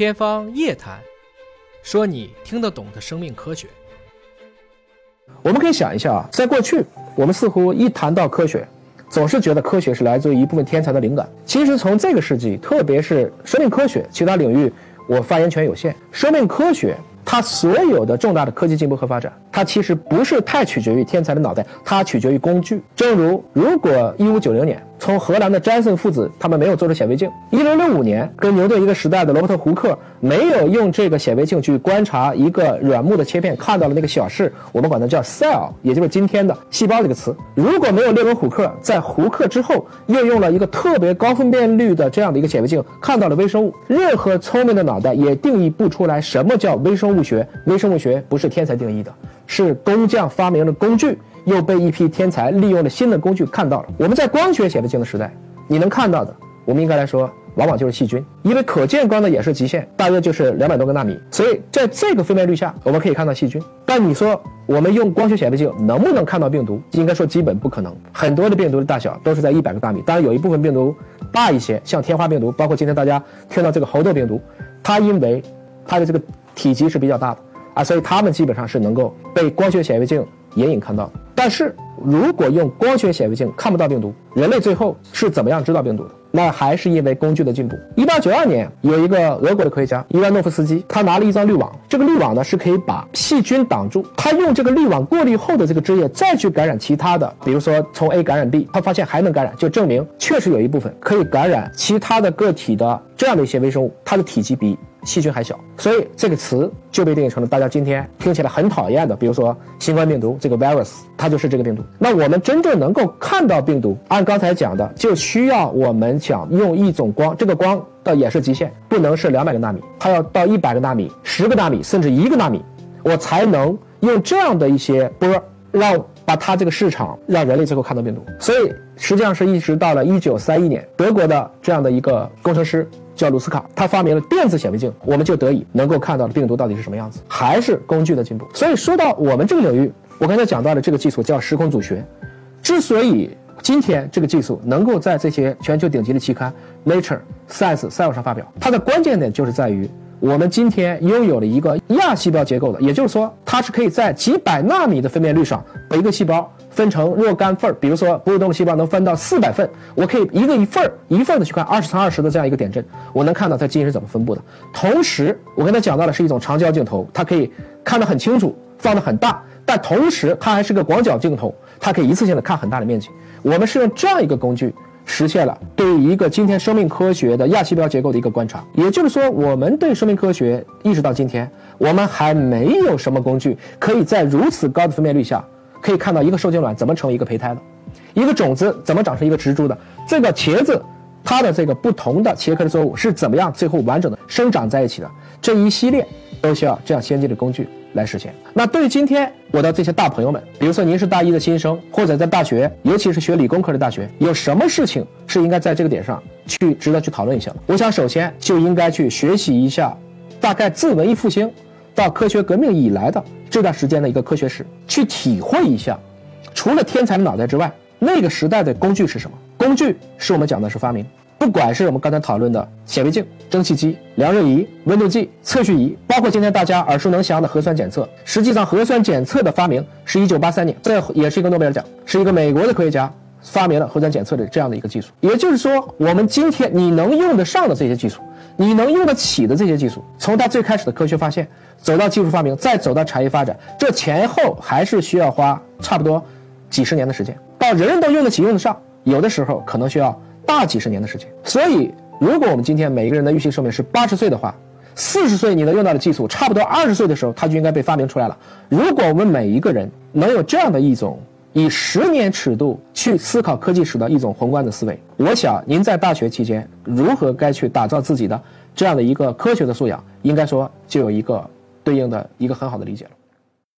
天方夜谭，说你听得懂的生命科学。我们可以想一下啊，在过去，我们似乎一谈到科学，总是觉得科学是来自于一部分天才的灵感。其实从这个世纪，特别是生命科学，其他领域我发言权有限。生命科学它所有的重大的科技进步和发展，它其实不是太取决于天才的脑袋，它取决于工具。正如如果一五九零年。从荷兰的詹森父子，他们没有做出显微镜。一六六五年，跟牛顿一个时代的罗伯特胡克没有用这个显微镜去观察一个软木的切片，看到了那个小事，我们管它叫 cell，也就是今天的细胞这个词。如果没有列文虎克，在胡克之后又用了一个特别高分辨率的这样的一个显微镜，看到了微生物，任何聪明的脑袋也定义不出来什么叫微生物学。微生物学不是天才定义的，是工匠发明的工具。又被一批天才利用了新的工具看到了。我们在光学显微镜的时代，你能看到的，我们应该来说，往往就是细菌，因为可见光的衍射极限大约就是两百多个纳米，所以在这个分辨率下，我们可以看到细菌。但你说我们用光学显微镜能不能看到病毒？应该说基本不可能。很多的病毒的大小都是在一百个纳米，当然有一部分病毒大一些，像天花病毒，包括今天大家听到这个猴痘病毒，它因为它的这个体积是比较大的啊，所以它们基本上是能够被光学显微镜隐隐看到。但是如果用光学显微镜看不到病毒，人类最后是怎么样知道病毒的？那还是因为工具的进步。一八九二年，有一个俄国的科学家伊万诺夫斯基，他拿了一张滤网，这个滤网呢是可以把细菌挡住。他用这个滤网过滤后的这个汁液再去感染其他的，比如说从 A 感染 B，他发现还能感染，就证明确实有一部分可以感染其他的个体的这样的一些微生物，它的体积比。细菌还小，所以这个词就被定义成了大家今天听起来很讨厌的，比如说新冠病毒这个 virus，它就是这个病毒。那我们真正能够看到病毒，按刚才讲的，就需要我们讲用一种光，这个光的衍射极限不能是两百个纳米，它要到一百个纳米、十个纳米，甚至一个纳米，我才能用这样的一些波，让把它这个市场让人类最后看到病毒。所以实际上是一直到了一九三一年，德国的这样的一个工程师。叫卢斯卡，他发明了电子显微镜，我们就得以能够看到病毒到底是什么样子，还是工具的进步。所以说到我们这个领域，我刚才讲到的这个技术叫时空组学。之所以今天这个技术能够在这些全球顶级的期刊《Nature》、《Science》、《Cell》上发表，它的关键点就是在于我们今天拥有了一个亚细胞结构的，也就是说，它是可以在几百纳米的分辨率上把一个细胞。分成若干份儿，比如说哺乳动物细胞能分到四百份，我可以一个一份儿一份的去看二十乘二十的这样一个点阵，我能看到它基因是怎么分布的。同时，我跟他讲到的是一种长焦镜头，它可以看得很清楚，放得很大，但同时它还是个广角镜头，它可以一次性的看很大的面积。我们是用这样一个工具实现了对于一个今天生命科学的亚细胞结构的一个观察。也就是说，我们对生命科学一直到今天，我们还没有什么工具可以在如此高的分辨率下。可以看到一个受精卵怎么成为一个胚胎的，一个种子怎么长成一个植株的，这个茄子，它的这个不同的茄科的作物是怎么样最后完整的生长在一起的，这一系列都需要这样先进的工具来实现。那对于今天我的这些大朋友们，比如说您是大一的新生，或者在大学，尤其是学理工科的大学，有什么事情是应该在这个点上去值得去讨论一下的？我想首先就应该去学习一下，大概自文艺复兴到科学革命以来的。这段时间的一个科学史，去体会一下，除了天才的脑袋之外，那个时代的工具是什么？工具是我们讲的是发明，不管是我们刚才讨论的显微镜、蒸汽机、量热仪、温度计、测序仪，包括今天大家耳熟能详的核酸检测。实际上，核酸检测的发明是一九八三年，这也是一个诺贝尔奖，是一个美国的科学家发明了核酸检测的这样的一个技术。也就是说，我们今天你能用得上的这些技术。你能用得起的这些技术，从它最开始的科学发现，走到技术发明，再走到产业发展，这前后还是需要花差不多几十年的时间。到人人都用得起、用得上，有的时候可能需要大几十年的时间。所以，如果我们今天每一个人的预期寿命是八十岁的话，四十岁你能用到的技术，差不多二十岁的时候它就应该被发明出来了。如果我们每一个人能有这样的一种。以十年尺度去思考科技史的一种宏观的思维，我想您在大学期间如何该去打造自己的这样的一个科学的素养，应该说就有一个对应的一个很好的理解了。